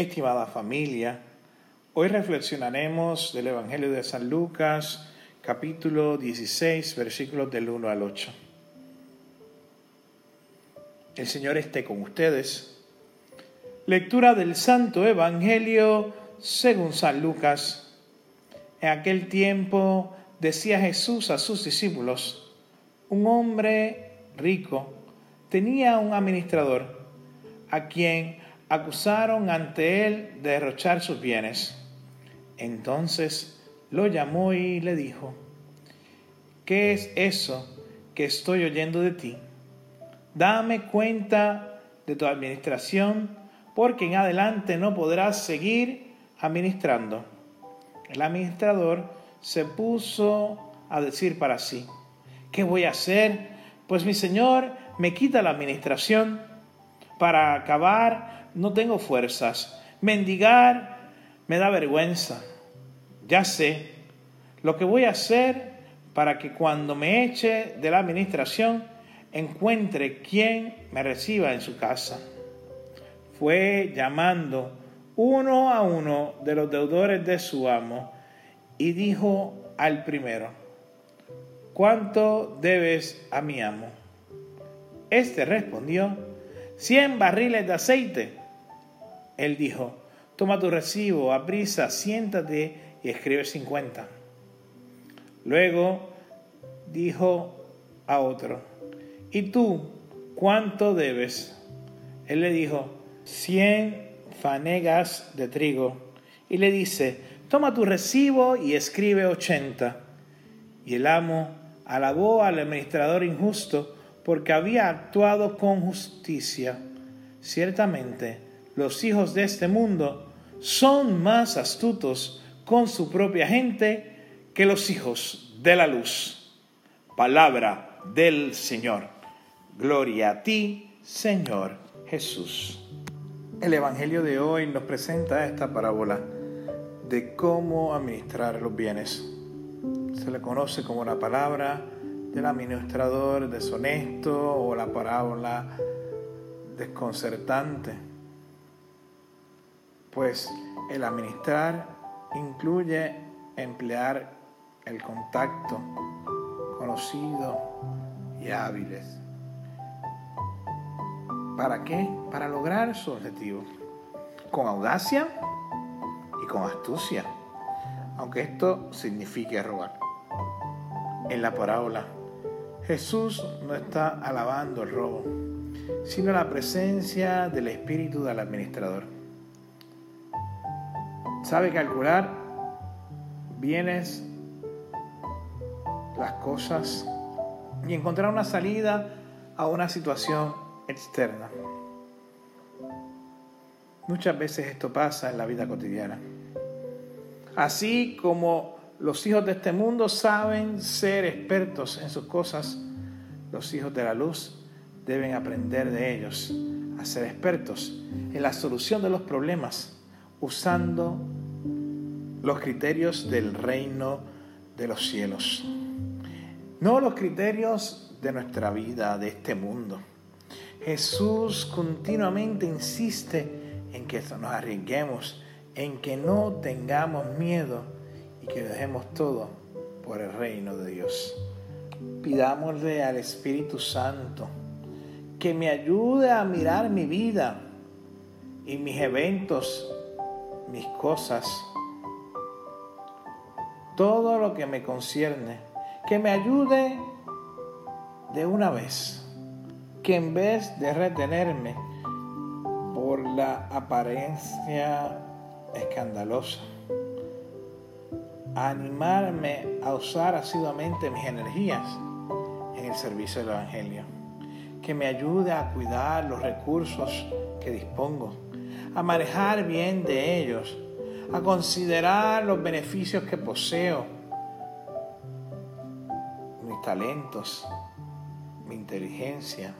Estimada familia, hoy reflexionaremos del Evangelio de San Lucas, capítulo 16, versículos del 1 al 8. El Señor esté con ustedes. Lectura del Santo Evangelio según San Lucas. En aquel tiempo decía Jesús a sus discípulos, un hombre rico tenía un administrador a quien acusaron ante él de derrochar sus bienes. Entonces lo llamó y le dijo, ¿qué es eso que estoy oyendo de ti? Dame cuenta de tu administración, porque en adelante no podrás seguir administrando. El administrador se puso a decir para sí, ¿qué voy a hacer? Pues mi señor me quita la administración para acabar no tengo fuerzas. Mendigar me da vergüenza. Ya sé lo que voy a hacer para que cuando me eche de la administración encuentre quien me reciba en su casa. Fue llamando uno a uno de los deudores de su amo y dijo al primero, ¿cuánto debes a mi amo? Este respondió, cien barriles de aceite. Él dijo, toma tu recibo, aprisa, siéntate y escribe 50. Luego dijo a otro, ¿y tú cuánto debes? Él le dijo, 100 fanegas de trigo. Y le dice, toma tu recibo y escribe 80. Y el amo alabó al administrador injusto porque había actuado con justicia. Ciertamente, los hijos de este mundo son más astutos con su propia gente que los hijos de la luz. Palabra del Señor. Gloria a ti, Señor Jesús. El Evangelio de hoy nos presenta esta parábola de cómo administrar los bienes. Se le conoce como la palabra del administrador deshonesto o la parábola desconcertante pues el administrar incluye emplear el contacto conocido y hábiles. ¿Para qué? Para lograr su objetivo. Con audacia y con astucia. Aunque esto signifique robar. En la parábola, Jesús no está alabando el robo, sino la presencia del espíritu del administrador sabe calcular bienes, las cosas y encontrar una salida a una situación externa. Muchas veces esto pasa en la vida cotidiana. Así como los hijos de este mundo saben ser expertos en sus cosas, los hijos de la luz deben aprender de ellos a ser expertos en la solución de los problemas usando los criterios del reino de los cielos. No los criterios de nuestra vida, de este mundo. Jesús continuamente insiste en que nos arriesguemos, en que no tengamos miedo y que dejemos todo por el reino de Dios. Pidámosle al Espíritu Santo que me ayude a mirar mi vida y mis eventos, mis cosas, todo lo que me concierne, que me ayude de una vez, que en vez de retenerme por la apariencia escandalosa, animarme a usar asiduamente mis energías en el servicio del Evangelio, que me ayude a cuidar los recursos que dispongo, a manejar bien de ellos, a considerar los beneficios que poseo, mis talentos, mi inteligencia,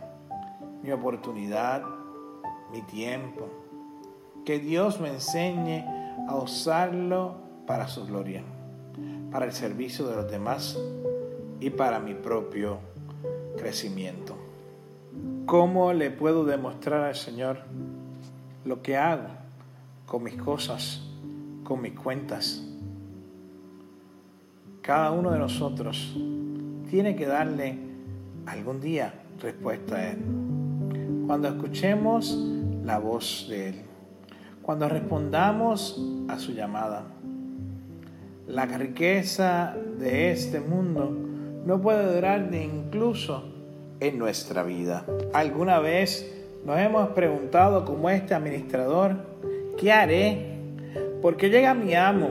mi oportunidad, mi tiempo. Que Dios me enseñe a usarlo para su gloria, para el servicio de los demás y para mi propio crecimiento. ¿Cómo le puedo demostrar al Señor lo que hago con mis cosas, con mis cuentas? Cada uno de nosotros tiene que darle algún día respuesta a Él. Cuando escuchemos la voz de Él, cuando respondamos a su llamada. La riqueza de este mundo no puede durar ni incluso en nuestra vida. ¿Alguna vez nos hemos preguntado como este administrador, ¿qué haré? Porque llega mi amo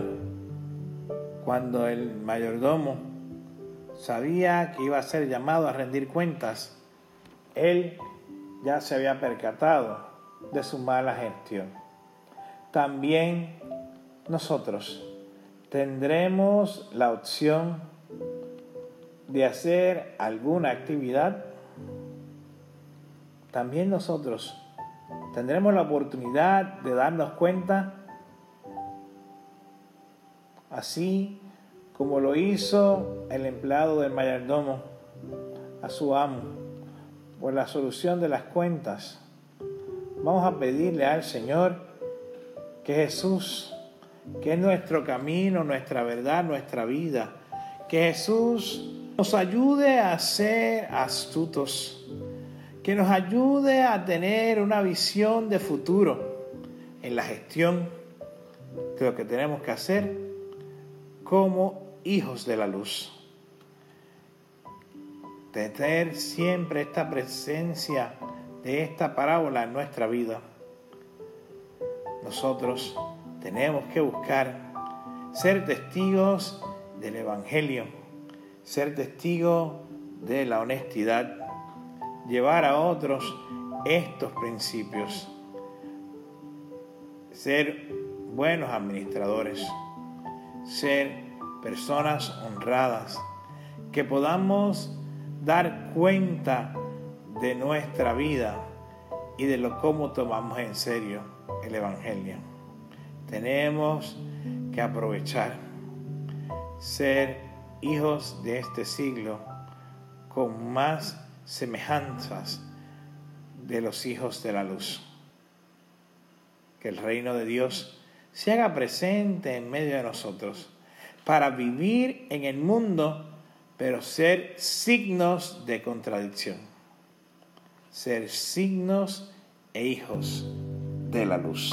cuando el mayordomo sabía que iba a ser llamado a rendir cuentas, él ya se había percatado de su mala gestión. También nosotros tendremos la opción de hacer alguna actividad. También nosotros tendremos la oportunidad de darnos cuenta, así como lo hizo el empleado del mayordomo a su amo, por la solución de las cuentas. Vamos a pedirle al Señor que Jesús, que es nuestro camino, nuestra verdad, nuestra vida, que Jesús nos ayude a ser astutos, que nos ayude a tener una visión de futuro en la gestión de lo que tenemos que hacer como hijos de la luz. Tener siempre esta presencia de esta parábola en nuestra vida. Nosotros tenemos que buscar ser testigos del Evangelio, ser testigos de la honestidad, llevar a otros estos principios, ser buenos administradores, ser personas honradas, que podamos dar cuenta de nuestra vida y de lo cómo tomamos en serio el Evangelio. Tenemos que aprovechar ser hijos de este siglo con más semejanzas de los hijos de la luz. Que el reino de Dios se haga presente en medio de nosotros para vivir en el mundo, pero ser signos de contradicción. Ser signos e hijos de la luz.